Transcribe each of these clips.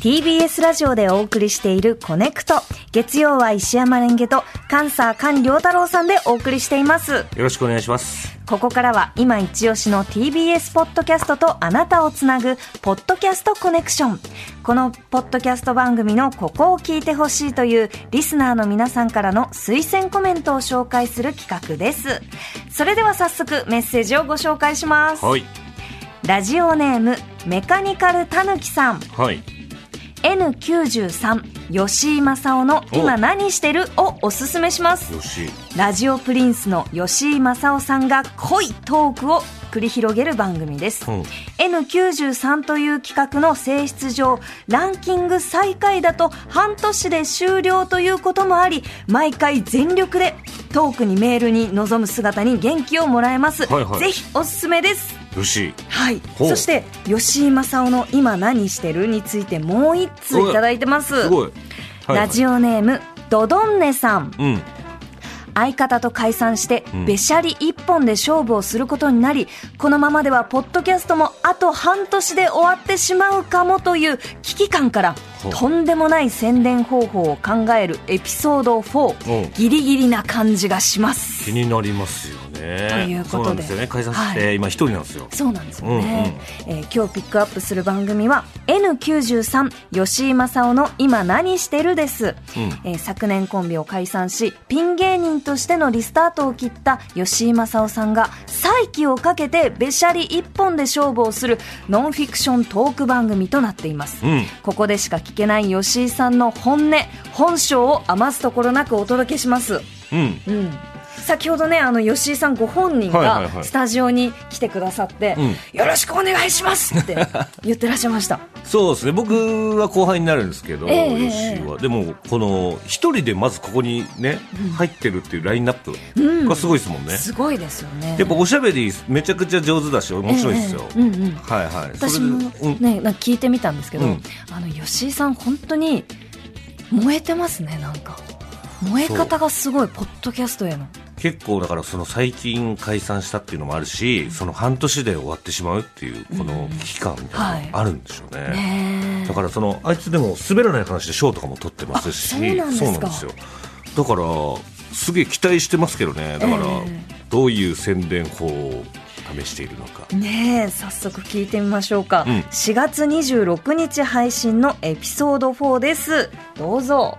TBS ラジオでお送りしているコネクト。月曜は石山レンゲと、カンサー菅良太郎さんでお送りしています。よろしくお願いします。ここからは今一押しの TBS ポッドキャストとあなたをつなぐ、ポッドキャストコネクション。このポッドキャスト番組のここを聞いてほしいというリスナーの皆さんからの推薦コメントを紹介する企画です。それでは早速メッセージをご紹介します。はい。ラジオネーム、メカニカルたぬきさん。はい。N93 吉井正夫の今何してる？をおすすめします。ラジオプリンスの吉井正夫さんが濃いトークを繰り広げる番組です、うん。N93 という企画の性質上ランキング最下位だと半年で終了ということもあり毎回全力でトークにメールに臨む姿に元気をもらえます、はいはい。ぜひおすすめです。はい、そして吉井正夫の「今何してる?」についてもう一通いただいてます。すごい。はいラジオネームドドンネさん。うん。相方と解散してん。べしゃり一本で勝負をすることになりこのままではポッドキャストもあと半年で終わってしまうかもという危機感からとんでもない宣伝方法を考えるエピソードおう。4ギリギリな感じがします気になりますよね。ということでそうなんですよね。解散して、はい今一人なんですよ。そうなんですよね、えー今日ピックアップする番組は N93 吉井正夫の今何してるです、うんえー昨年コンビを解散しピン芸人としてのリスタートを切った吉井正夫さんが再起をかけてべしゃり一本で勝負をするノンフィクショントーク番組となっています、うん。ここでしか聞けない吉井さんの本音本性を余すところなくお届けしますうん。うん、先ほどねあの吉井さんご本人がスタジオに来てくださって、うん。よろしくお願いしますって言ってらっしゃいました。そうですね。僕は後輩になるんですけど、ええヨッシーは。でも、この、一人でまずここにね、入ってるっていうラインナップがすごいですもんね。すごいですよね。やっぱおしゃべりめちゃくちゃ上手だし、面白いですよ。ええええうんうん。はいはい。私もうん。ね、なんか聞いてみたんですけど、うん。あの吉井さん本当に燃えてますねなんか。燃え方がすごいポッドキャストへの結構だからその最近解散したっていうのもあるし、その半年で終わってしまうっていうこの危機感みたいなのがあるんでしょうね。ねだからそのあいつでも滑らない話で賞とかも取ってますし、あそうなんですよ。だからすげえ期待してますけどね。だからえどういう宣伝法を試しているのか。ねえ早速聞いてみましょうか、うん。4月26日配信のエピソード4です。どうぞ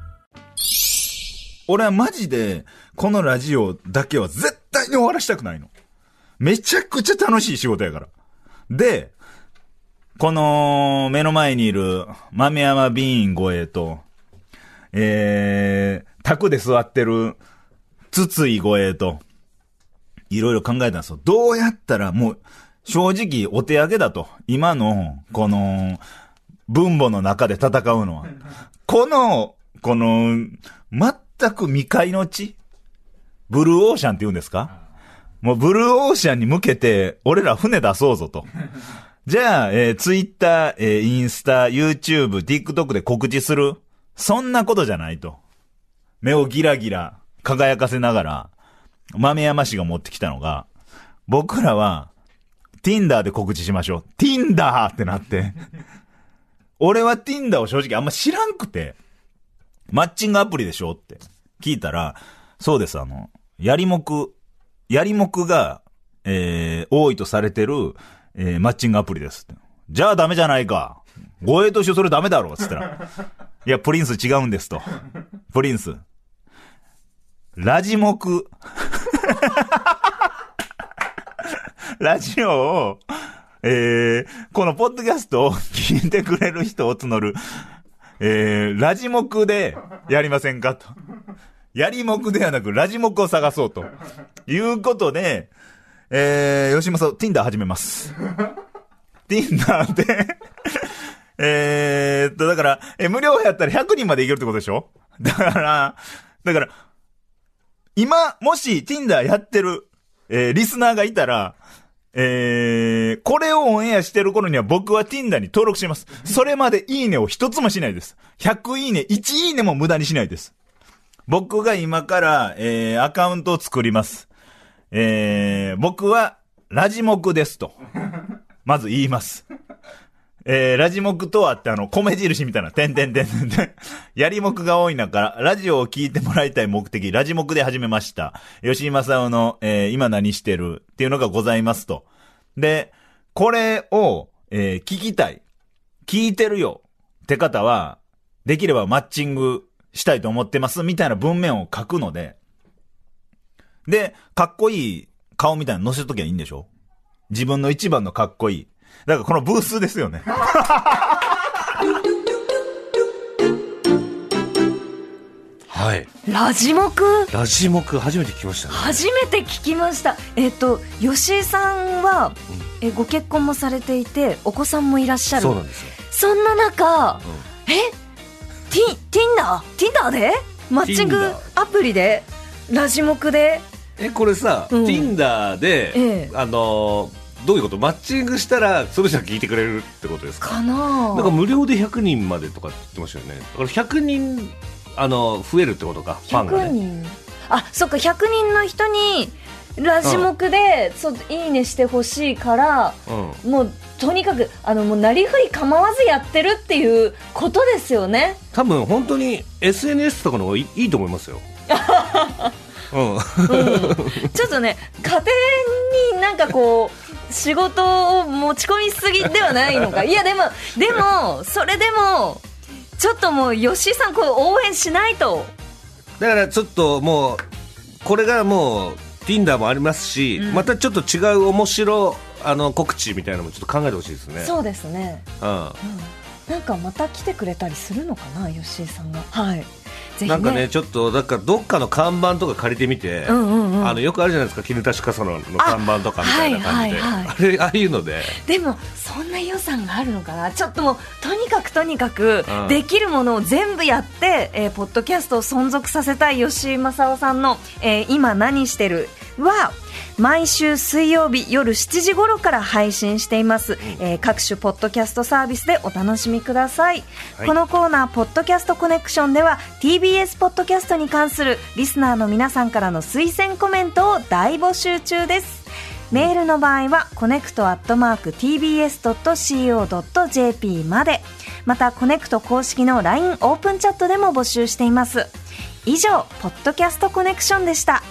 俺はマジで、このラジオだけは絶対に終わらしたくないの。めちゃくちゃ楽しい仕事やから。で、この、目の前にいる、豆山ビーン護衛と、えー、宅で座ってる、筒井護衛と、いろいろ考えたんですよ。どうやったら、もう、正直お手上げだと。今の、この、分母の中で戦うのは。この、この、全く未開の地？ブルーオーシャンって言うんですか？もうブルーオーシャンに向けて、俺ら船出そうぞと。じゃあ、えー、ツイッター、えー、インスタ、YouTube、TikTok で告知する？そんなことじゃないと。目をギラギラ輝かせながら、豆山氏が持ってきたのが、僕らは、Tinder で告知しましょう。Tinder! ってなって。俺は Tinder を正直あんま知らんくて、マッチングアプリでしょって聞いたら、そうです、あの、やりもく、やりもくが、えー、多いとされてる、えー、マッチングアプリですって。じゃあダメじゃないか。護衛としてそれダメだろ、つったら。いや、プリンス違うんですと。プリンス。ラジモク。ラジオを、えー、このポッドキャストを聞いてくれる人を募る、えー、ラジモクでやりませんかと。やりもくではなく、ラジモクを探そうと。いうことで、えー、吉本、Tinder 始めます。Tinder で、えーっと、だから、え、無料やったら100人までいけるってことでしょ？だから、だから、今、もし Tinder やってる、えーリスナーがいたら、えー、これをオンエアしてる頃には僕は Tinder に登録します。それまでいいねを一つもしないです。100いいね、1いいねも無駄にしないです。僕が今から、えー、アカウントを作ります。えー、僕は、ラジモクですと。まず言います。えー、ラジモクとはってあの、米印みたいな、てんてんてんてんてん。やりもくが多い中、ラジオを聞いてもらいたい目的、ラジモクで始めました。吉井正夫の、えー、今何してるっていうのがございますと。で、これを、えー、聞きたい。聞いてるよ。って方は、できればマッチングしたいと思ってます、みたいな文面を書くので、で、かっこいい顔みたいなの載せときゃいいんでしょ？自分の一番のかっこいい。だからこのブースですよね。はい。ラジモク？ラジモク初めて聞きましたね。初めて聞きました。えっ、と吉井さんは、えご結婚もされていてお子さんもいらっしゃる。そうなんですよ。そんな中、えティティンダーティンダーで？マッチングアプリで？ラジモクで？え、これさ、うん。Tinder で、ええ。あのーどういうこと？マッチングしたら、その人が聞いてくれるってことですか？かななんか無料で100人までとかって言ってましたよね。だから100人、あの、増えるってことか、ファンが100ね。人あそっか100人の人にラジモクで、そういいねしてほしいからうん。もうとにかくあのもうなりふり構わずやってるっていうことですよね多分本当に SNS とかの方がいいと思いますよ。うん。ちょっとね家庭になんかこう仕事を持ち込みすぎではないのかいやでもでもそれでもちょっともう吉井さんこう応援しないとだからちょっともう、これがもう、Tinder もありますし、うんまたちょっと違う面白、あの、告知みたいなのもちょっと考えてほしいですね。そうですねうん。なんかまた来てくれたりするのかな吉井さんが。はい。ね。なんかね、ちょっと、だからどっかの看板とか借りてみて、うんうんうん。あの、よくあるじゃないですか、絹田シカソのの看板とかみたいな感じで。あはいはいはあれ、ああいうので、でもそんな予算があるのかな。ちょっともうとにかくとにかくうん。できるものを全部やって、えーポッドキャストを存続させたい吉井正夫さんの、えー今何してるは毎週水曜日夜7時頃から配信しています、えー各種ポッドキャストサービスでお楽しみください、はい。このコーナー「ポッドキャストコネクション」では TBS ポッドキャストに関するリスナーの皆さんからの推薦コメントを大募集中です。メールの場合はコネクトアットマーク TBS.CO.JP までまたコネクト公式の LINE オープンチャットでも募集しています。以上ポッドキャストコネクションでした